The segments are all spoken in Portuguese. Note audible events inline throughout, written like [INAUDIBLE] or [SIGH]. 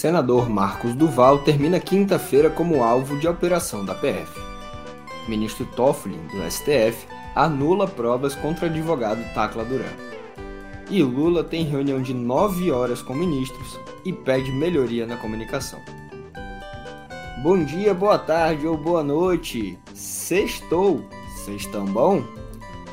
Senador Marcos Duval termina quinta-feira como alvo de operação da PF. Ministro Toffoli, do STF, anula provas contra advogado Tacla Duran. E Lula tem reunião de 9 horas com ministros e pede melhoria na comunicação. Bom dia, boa tarde ou boa noite. Sextou. Sextão bom?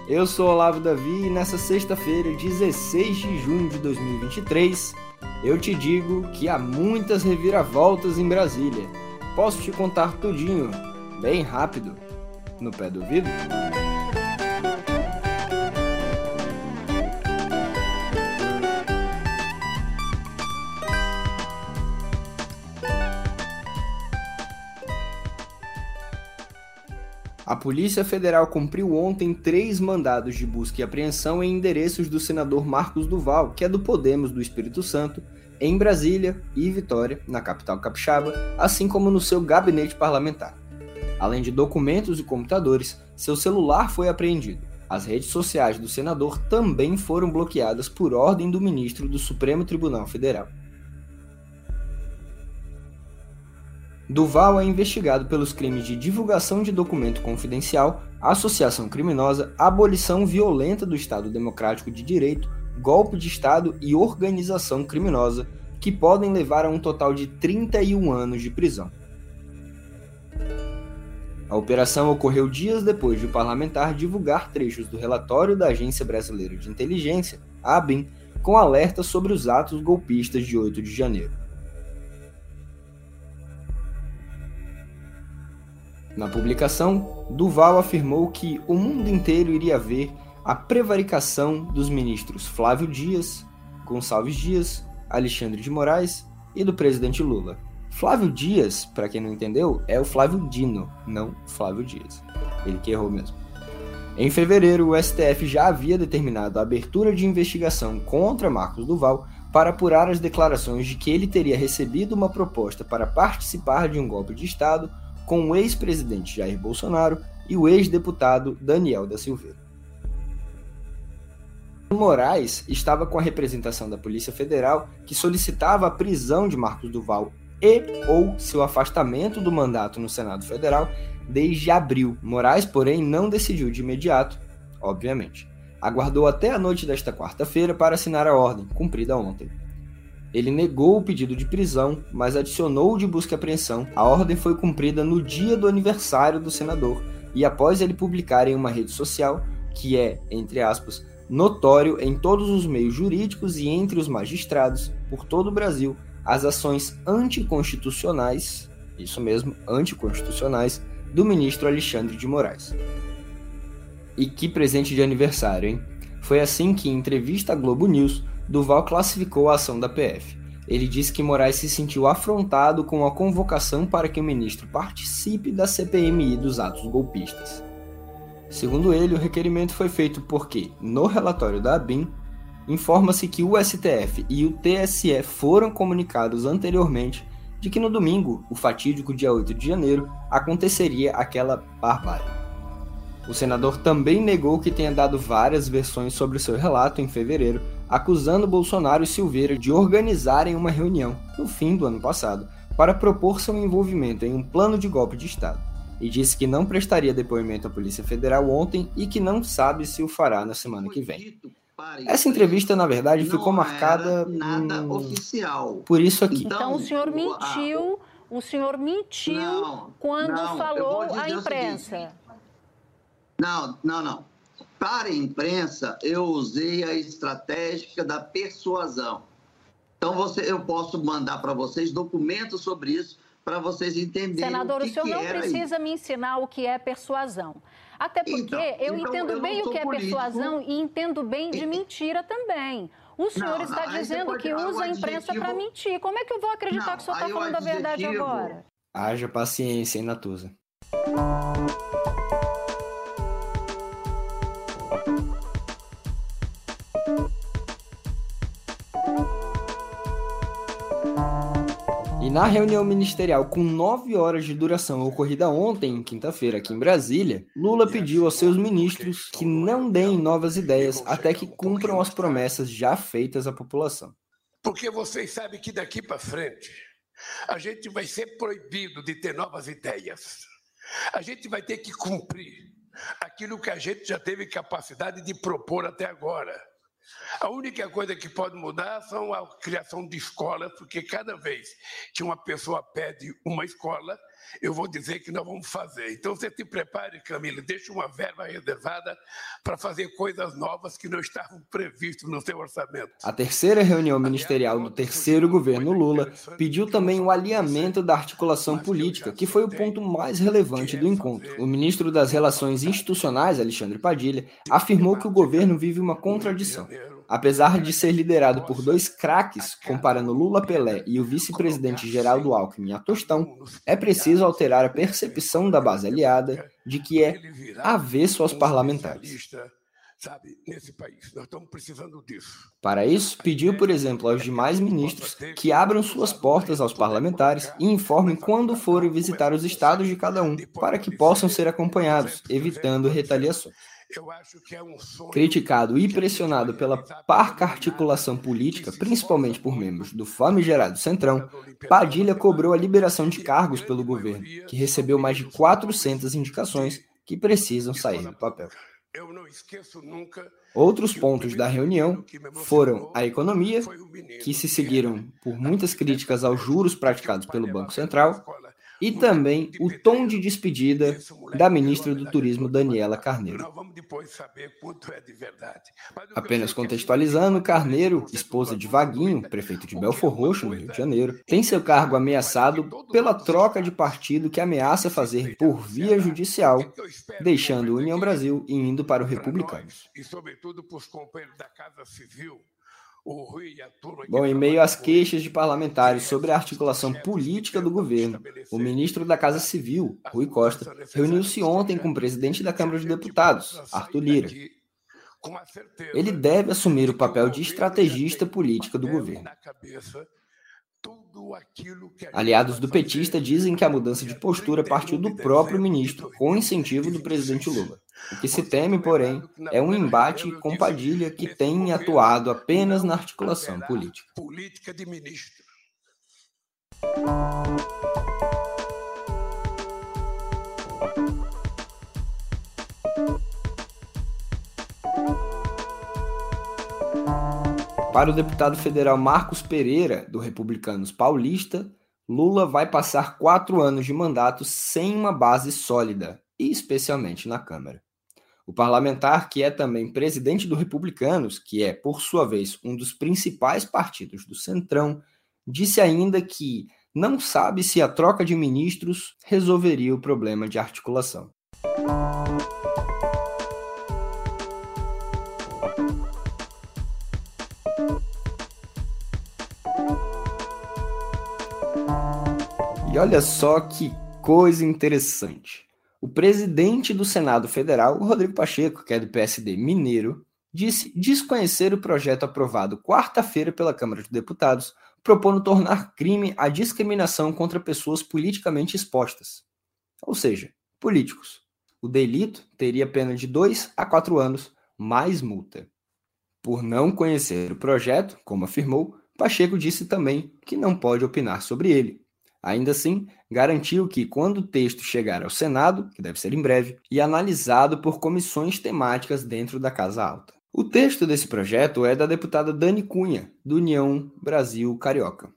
Eu sou Olavo Davi e nessa sexta-feira, 16 de junho de 2023, eu te digo que há muitas reviravoltas em Brasília. Posso te contar tudinho, bem rápido, no pé do ouvido? Polícia Federal cumpriu ontem três mandados de busca e apreensão em endereços do senador Marcos Duval, que é do Podemos do Espírito Santo, em Brasília e Vitória, na capital capixaba, assim como no seu gabinete parlamentar. Além de documentos e computadores, seu celular foi apreendido. As redes sociais do senador também foram bloqueadas por ordem do ministro do Supremo Tribunal Federal. Duval é investigado pelos crimes de divulgação de documento confidencial, associação criminosa, abolição violenta do Estado Democrático de Direito, golpe de Estado e organização criminosa, que podem levar a um total de 31 anos de prisão. A operação ocorreu dias depois de o parlamentar divulgar trechos do relatório da Agência Brasileira de Inteligência, ABIN, com alerta sobre os atos golpistas de 8 de janeiro. Na publicação, Duval afirmou que o mundo inteiro iria ver a prevaricação dos ministros Flávio Dias, Gonçalves Dias, Alexandre de Moraes e do presidente Lula. Flávio Dias, para quem não entendeu, é o Flávio Dino, não Flávio Dias. Ele que errou mesmo. Em fevereiro, o STF já havia determinado a abertura de investigação contra Marcos Duval para apurar as declarações de que ele teria recebido uma proposta para participar de um golpe de Estado com o ex-presidente Jair Bolsonaro e o ex-deputado Daniel da Silveira. Moraes estava com a representação da Polícia Federal que solicitava a prisão de Marcos Duval e ou seu afastamento do mandato no Senado Federal desde abril. Moraes, porém, não decidiu de imediato, obviamente. Aguardou até a noite desta quarta-feira para assinar a ordem, cumprida ontem. Ele negou o pedido de prisão, mas adicionou de busca e apreensão. A ordem foi cumprida no dia do aniversário do senador e após ele publicar em uma rede social, que é, entre aspas, notório em todos os meios jurídicos e entre os magistrados por todo o Brasil, as ações anticonstitucionais, isso mesmo, anticonstitucionais, do ministro Alexandre de Moraes. E que presente de aniversário, hein? Foi assim que, em entrevista à Globo News, Duval classificou a ação da PF. Ele disse que Moraes se sentiu afrontado com a convocação para que o ministro participe da CPMI dos atos golpistas. Segundo ele, o requerimento foi feito porque, no relatório da ABIN, informa-se que o STF e o TSE foram comunicados anteriormente de que no domingo, o fatídico dia 8 de janeiro, aconteceria aquela barbárie. O senador também negou que tenha dado várias versões sobre o seu relato em fevereiro, acusando Bolsonaro e Silveira de organizarem uma reunião, no fim do ano passado, para propor seu envolvimento em um plano de golpe de Estado, e disse que não prestaria depoimento à Polícia Federal ontem e que não sabe se o fará na semana que vem. Essa entrevista, na verdade, ficou marcada nada hum, oficial. por isso aqui. Então, o senhor mentiu, o senhor mentiu não, quando não, falou à imprensa. Não, não, não. Para a imprensa, eu usei a estratégia da persuasão. Então, você, eu posso mandar para vocês documentos sobre isso para vocês entenderem. Senador, o, que o senhor que não precisa isso. me ensinar o que é persuasão. Até porque Então, eu então, entendo eu bem não o que é político. persuasão e entendo bem de mentira também. O senhor Não, está você dizendo pode que usa a imprensa para mentir. Como é que eu vou acreditar Não, que o senhor está falando a verdade agora? Haja paciência, hein, Natuza? Na reunião ministerial com nove horas de duração ocorrida ontem, quinta-feira, aqui em Brasília, Lula pediu aos seus ministros que não deem novas ideias até que cumpram as promessas já feitas à população. Porque vocês sabem que daqui para frente A gente vai ser proibido de ter novas ideias. A gente vai ter que cumprir aquilo que a gente já teve capacidade de propor até agora. A única coisa que pode mudar são a criação de escolas, porque cada vez que uma pessoa pede uma escola, eu vou dizer que nós vamos fazer. Então você se prepare, Camila, deixe uma verba reservada para fazer coisas novas que não estavam previstas no seu orçamento. A terceira reunião ministerial do terceiro governo Lula pediu também o alinhamento da articulação política, que foi o ponto mais relevante do encontro. O ministro das Relações Institucionais, Alexandre Padilha, afirmou que o governo vive uma contradição. Apesar de ser liderado por dois craques, comparando Lula Pelé e o vice-presidente Geraldo Alckmin a Tostão, é preciso alterar a percepção da base aliada de que é avesso aos parlamentares. Sabe, nesse país, nós estamos precisando disso. Para isso, pediu, por exemplo, aos demais ministros que abram suas portas aos parlamentares e informem quando forem visitar os estados de cada um, para que possam ser acompanhados, evitando retaliações. É um Criticado e pressionado pela parca articulação política, principalmente por membros do famigerado Centrão, Padilha cobrou a liberação de cargos pelo governo, que recebeu mais de 400 indicações que precisam sair do papel. Outros pontos da reunião foram a economia, que se seguiram por muitas críticas aos juros praticados pelo Banco Central, e também o tom de despedida da ministra do Turismo, Daniela Carneiro. Apenas contextualizando, Carneiro, esposa de Vaguinho, prefeito de Belfor Roxo, no Rio de Janeiro, tem seu cargo ameaçado pela troca de partido que ameaça fazer por via judicial, deixando o União Brasil e indo para o Republicanos. E sobretudo para os companheiros da Casa Civil, Bom, em meio às queixas de parlamentares sobre a articulação política do governo, o ministro da Casa Civil, Rui Costa, reuniu-se ontem com o presidente da Câmara de Deputados, Arthur Lira. Ele deve assumir o papel de estrategista política do governo. Aliados do petista dizem que a mudança de postura partiu do próprio ministro, com incentivo do presidente Lula. O que se teme, porém, é um embate com Padilha que tem atuado apenas na articulação política. Para o deputado federal Marcos Pereira, do Republicanos Paulista, Lula vai passar quatro anos de mandato sem uma base sólida, e especialmente na Câmara. O parlamentar, que é também presidente do Republicanos, que é, por sua vez, um dos principais partidos do Centrão, disse ainda que não sabe se a troca de ministros resolveria o problema de articulação. E olha só que coisa interessante. O presidente do Senado Federal, Rodrigo Pacheco, que é do PSD mineiro, disse desconhecer o projeto aprovado quarta-feira pela Câmara de Deputados, propondo tornar crime a discriminação contra pessoas politicamente expostas, ou seja, políticos. O delito teria pena de 2 a 4 anos, mais multa. Por não conhecer o projeto, como afirmou, Pacheco disse também que não pode opinar sobre ele. Ainda assim, garantiu que, quando o texto chegar ao Senado, que deve ser em breve, e analisado por comissões temáticas dentro da Casa Alta. O texto desse projeto é da deputada Dani Cunha, do União Brasil Carioca.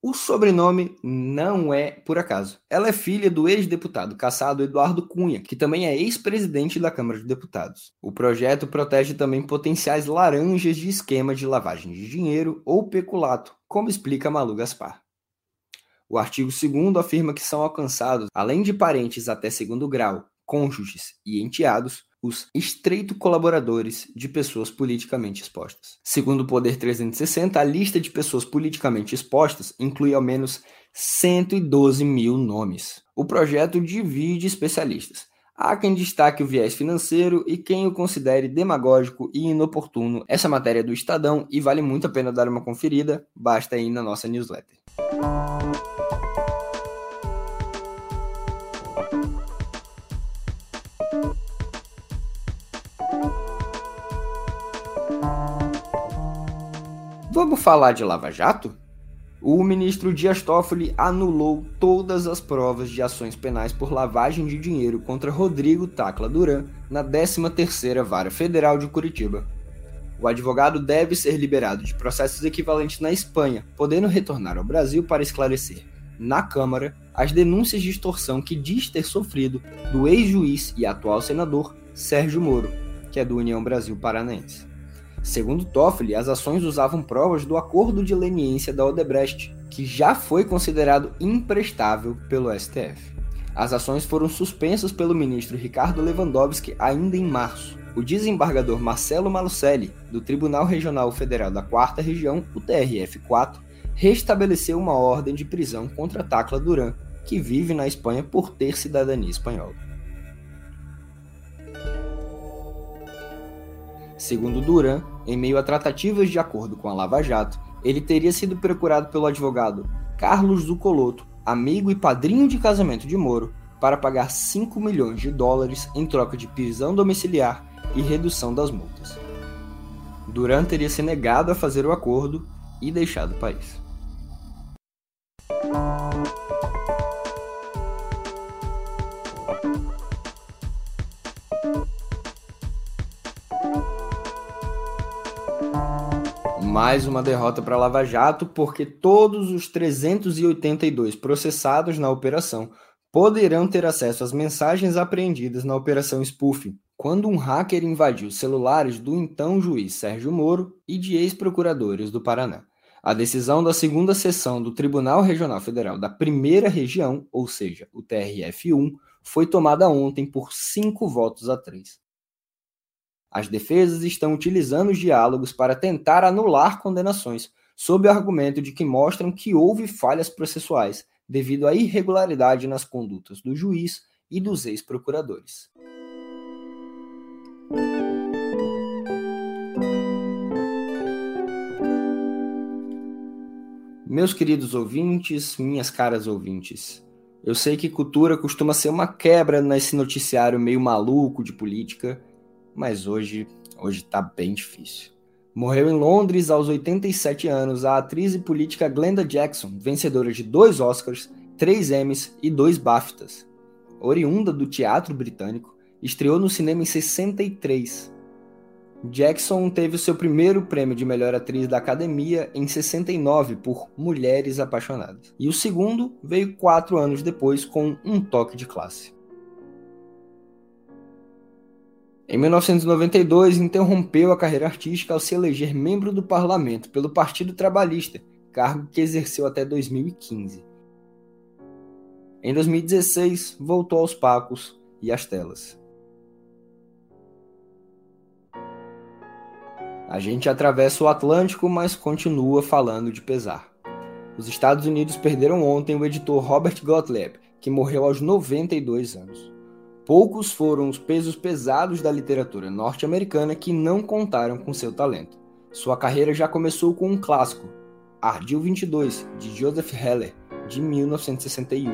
O sobrenome não é por acaso. Ela é filha do ex-deputado caçado Eduardo Cunha, que também é ex-presidente da Câmara de Deputados. O projeto protege também potenciais laranjas de esquema de lavagem de dinheiro ou peculato, como explica Malu Gaspar. O artigo 2 afirma que são alcançados, além de parentes até segundo grau, cônjuges e enteados, os estreito colaboradores de pessoas politicamente expostas. Segundo o Poder 360, a lista de pessoas politicamente expostas inclui ao menos 112 mil nomes. O projeto divide especialistas. Há quem destaque o viés financeiro e quem o considere demagógico e inoportuno. Essa matéria é do Estadão e vale muito a pena dar uma conferida, basta ir na nossa newsletter. Vamos falar de Lava Jato? o ministro Dias Toffoli anulou todas as provas de ações penais por lavagem de dinheiro contra Rodrigo Tacla Duran na 13ª Vara Federal de Curitiba. O advogado deve ser liberado de processos equivalentes na Espanha, podendo retornar ao Brasil para esclarecer, na Câmara, as denúncias de extorsão que diz ter sofrido do ex-juiz e atual senador Sérgio Moro, que é do União Brasil Paranaense. Segundo Toffoli, as ações usavam provas do acordo de leniência da Odebrecht, que já foi considerado imprestável pelo STF. As ações foram suspensas pelo ministro Ricardo Lewandowski ainda em março. O desembargador Marcelo Malucelli, do Tribunal Regional Federal da Quarta Região, o TRF4, restabeleceu uma ordem de prisão contra Tacla Duran, que vive na Espanha por ter cidadania espanhola. Segundo Duran, em meio a tratativas de acordo com a Lava Jato, ele teria sido procurado pelo advogado Carlos Zucoloto, amigo e padrinho de casamento de Moro, para pagar 5 milhões de dólares em troca de prisão domiciliar e redução das multas. Duran teria se negado a fazer o acordo e deixado o país. Mais uma derrota para Lava Jato, porque todos os 382 processados na operação poderão ter acesso às mensagens apreendidas na operação Spoofing, quando um hacker invadiu celulares do então juiz Sérgio Moro e de ex-procuradores do Paraná. A decisão da segunda sessão do Tribunal Regional Federal da Primeira Região, ou seja, o TRF1, foi tomada ontem por cinco votos a três. As defesas estão utilizando os diálogos para tentar anular condenações, sob o argumento de que mostram que houve falhas processuais devido à irregularidade nas condutas do juiz e dos ex-procuradores. Meus queridos ouvintes, minhas caras ouvintes, eu sei que cultura costuma ser uma quebra nesse noticiário meio maluco de política mas hoje, hoje tá bem difícil. Morreu em Londres aos 87 anos a atriz e política Glenda Jackson, vencedora de dois Oscars, três Emmys e dois BAFTAs. Oriunda do teatro britânico, estreou no cinema em 63. Jackson teve o seu primeiro prêmio de melhor atriz da Academia em 69 por Mulheres Apaixonadas, e o segundo veio quatro anos depois com Um Toque de Classe. Em 1992, interrompeu a carreira artística ao se eleger membro do parlamento pelo Partido Trabalhista, cargo que exerceu até 2015. Em 2016, voltou aos palcos e às telas. A gente atravessa o Atlântico, mas continua falando de pesar. Os Estados Unidos perderam ontem o editor Robert Gottlieb, que morreu aos 92 anos. Poucos foram os pesos pesados da literatura norte-americana que não contaram com seu talento. Sua carreira já começou com um clássico, Ardil 22, de Joseph Heller, de 1961.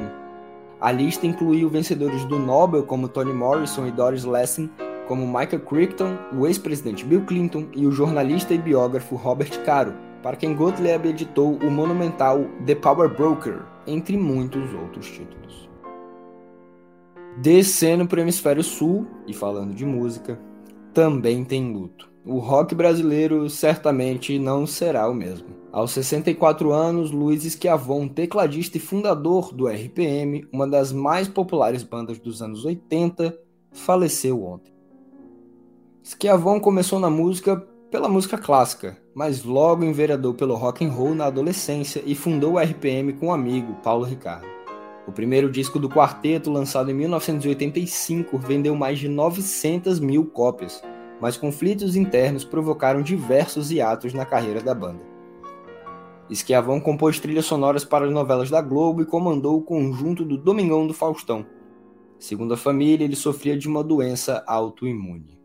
A lista incluiu vencedores do Nobel como Toni Morrison e Doris Lessing, como Michael Crichton, o ex-presidente Bill Clinton e o jornalista e biógrafo Robert Caro, para quem Gottlieb editou o monumental The Power Broker, entre muitos outros títulos. Descendo para o hemisfério sul, e falando de música, também tem luto. O rock brasileiro certamente não será o mesmo. Aos 64 anos, Luiz Schiavon, tecladista e fundador do RPM, uma das mais populares bandas dos anos 80, faleceu ontem. Schiavon começou na música pela música clássica, mas logo enveredou pelo rock and roll na adolescência e fundou o RPM com um amigo, Paulo Ricardo. O primeiro disco do quarteto, lançado em 1985, vendeu mais de 900 mil cópias, mas conflitos internos provocaram diversos hiatos na carreira da banda. Esquiavão compôs trilhas sonoras para as novelas da Globo e comandou o conjunto do Domingão do Faustão. Segundo a família, ele sofria de uma doença autoimune.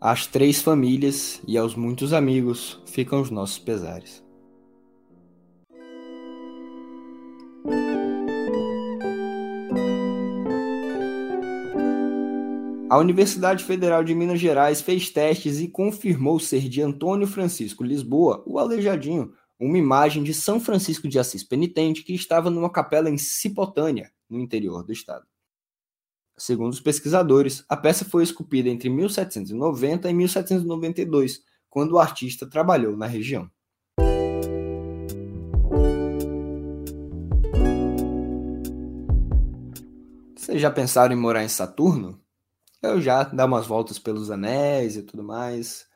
Às três famílias e aos muitos amigos ficam os nossos pesares. A Universidade Federal de Minas Gerais fez testes e confirmou ser de Antônio Francisco Lisboa, o Aleijadinho, uma imagem de São Francisco de Assis penitente que estava numa capela em Cipotânia, no interior do estado. Segundo os pesquisadores, a peça foi esculpida entre 1790 e 1792, quando o artista trabalhou na região. Vocês já pensaram em morar em Saturno? Eu já, dar umas voltas pelos anéis e tudo mais.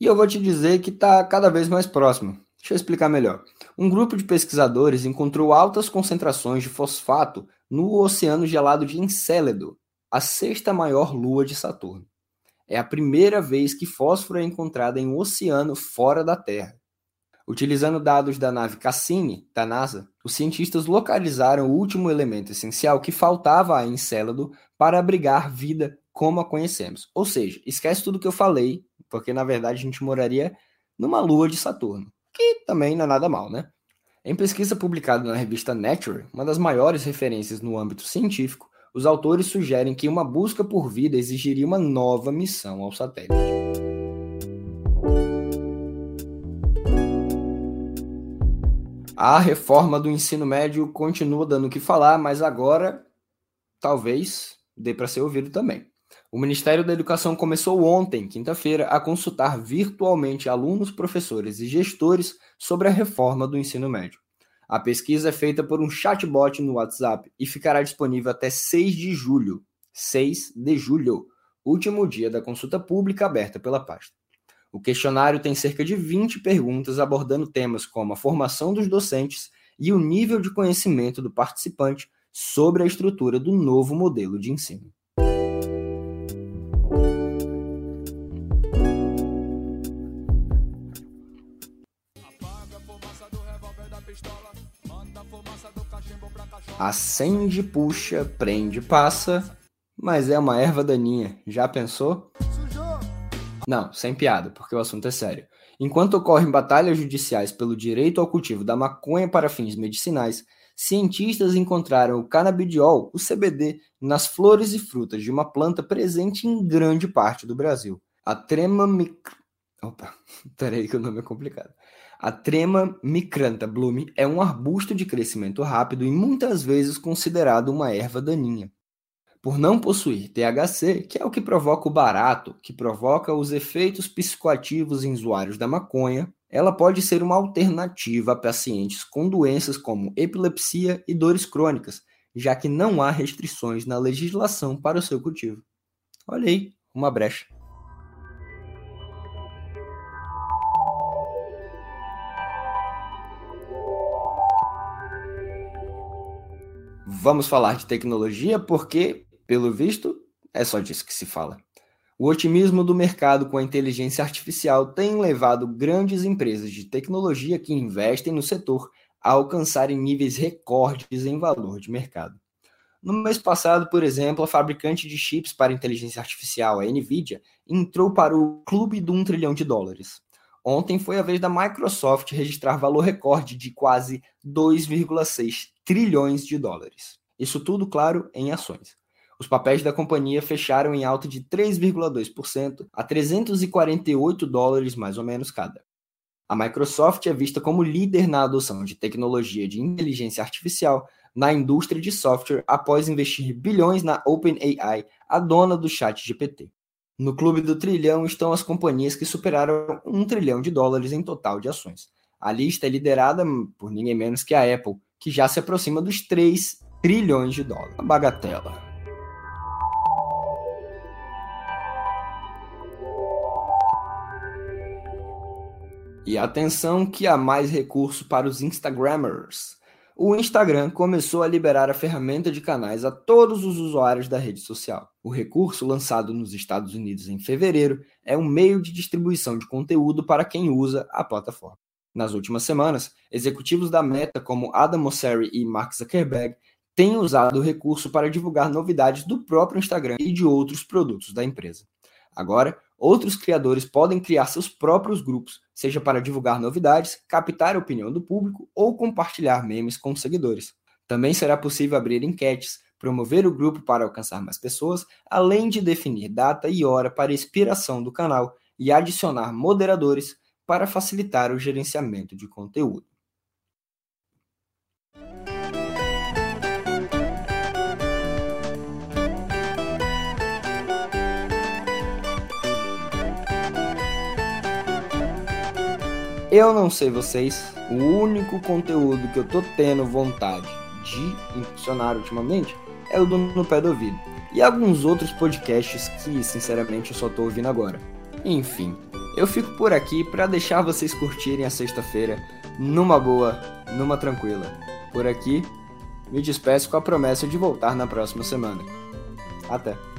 E eu vou te dizer que está cada vez mais próximo. Deixa eu explicar melhor. Um grupo de pesquisadores encontrou altas concentrações de fosfato no oceano gelado de Encélado, a sexta maior lua de Saturno. É a primeira vez que fósforo é encontrado em um oceano fora da Terra. Utilizando dados da nave Cassini, da NASA, os cientistas localizaram o último elemento essencial que faltava a Encélado para abrigar vida como a conhecemos. Ou seja, esquece tudo que eu falei, porque na verdade a gente moraria numa lua de Saturno, que também não é nada mal, né? Em pesquisa publicada na revista Nature, uma das maiores referências no âmbito científico, os autores sugerem que uma busca por vida exigiria uma nova missão ao satélite. A reforma do ensino médio continua dando o que falar, mas agora talvez dê para ser ouvido também. O Ministério da Educação começou ontem, quinta-feira, a consultar virtualmente alunos, professores e gestores sobre a reforma do ensino médio. A pesquisa é feita por um chatbot no WhatsApp e ficará disponível até 6 de julho. 6 de julho, último dia da consulta pública aberta pela pasta. O questionário tem cerca de 20 perguntas abordando temas como a formação dos docentes e o nível de conhecimento do participante sobre a estrutura do novo modelo de ensino. Acende, puxa, prende, passa, mas é uma erva daninha. Já pensou? Não, sem piada, porque o assunto é sério. Enquanto ocorrem batalhas judiciais pelo direito ao cultivo da maconha para fins medicinais, cientistas encontraram o canabidiol, o CBD, nas flores e frutas de uma planta presente em grande parte do Brasil. A trema mic... Opa, [LAUGHS] peraí que o nome é complicado. A trema micranta bloom é um arbusto de crescimento rápido e muitas vezes considerado uma erva daninha. Por não possuir THC, que é o que provoca o barato, que provoca os efeitos psicoativos em usuários da maconha, ela pode ser uma alternativa a pacientes com doenças como epilepsia e dores crônicas, já que não há restrições na legislação para o seu cultivo. Olha aí, uma brecha. Vamos falar de tecnologia porque, pelo visto, é só disso que se fala. O otimismo do mercado com a inteligência artificial tem levado grandes empresas de tecnologia que investem no setor a alcançarem níveis recordes em valor de mercado. No mês passado, por exemplo, a fabricante de chips para inteligência artificial, a Nvidia, entrou para o clube do 1 trilhão de dólares. Ontem foi a vez da Microsoft registrar valor recorde de quase 2,6 trilhões de dólares. Isso tudo, claro, em ações. Os papéis da companhia fecharam em alta de 3,2% a 348 dólares mais ou menos cada. A Microsoft é vista como líder na adoção de tecnologia de inteligência artificial na indústria de software após investir bilhões na OpenAI, a dona do chat GPT. No clube do trilhão estão as companhias que superaram um trilhão de dólares em total de ações. A lista é liderada por ninguém menos que a Apple, que já se aproxima dos 3 trilhões de dólares. A bagatela. E atenção que há mais recurso para os Instagrammers. O Instagram começou a liberar a ferramenta de canais a todos os usuários da rede social. O recurso, lançado nos Estados Unidos em fevereiro, é um meio de distribuição de conteúdo para quem usa a plataforma. Nas últimas semanas, executivos da Meta, como Adam Mosseri e Mark Zuckerberg, têm usado o recurso para divulgar novidades do próprio Instagram e de outros produtos da empresa. Agora, outros criadores podem criar seus próprios grupos, seja para divulgar novidades, captar a opinião do público ou compartilhar memes com seguidores. Também será possível abrir enquetes, promover o grupo para alcançar mais pessoas, além de definir data e hora para expiração do canal e adicionar moderadores para facilitar o gerenciamento de conteúdo. Eu não sei vocês, o único conteúdo que eu tô tendo vontade de impulsionar ultimamente é o do No Pé do Ouvido. E alguns outros podcasts que, sinceramente, eu só tô ouvindo agora. Enfim, eu fico por aqui para deixar vocês curtirem a sexta-feira numa boa, numa tranquila. Por aqui, me despeço com a promessa de voltar na próxima semana. Até!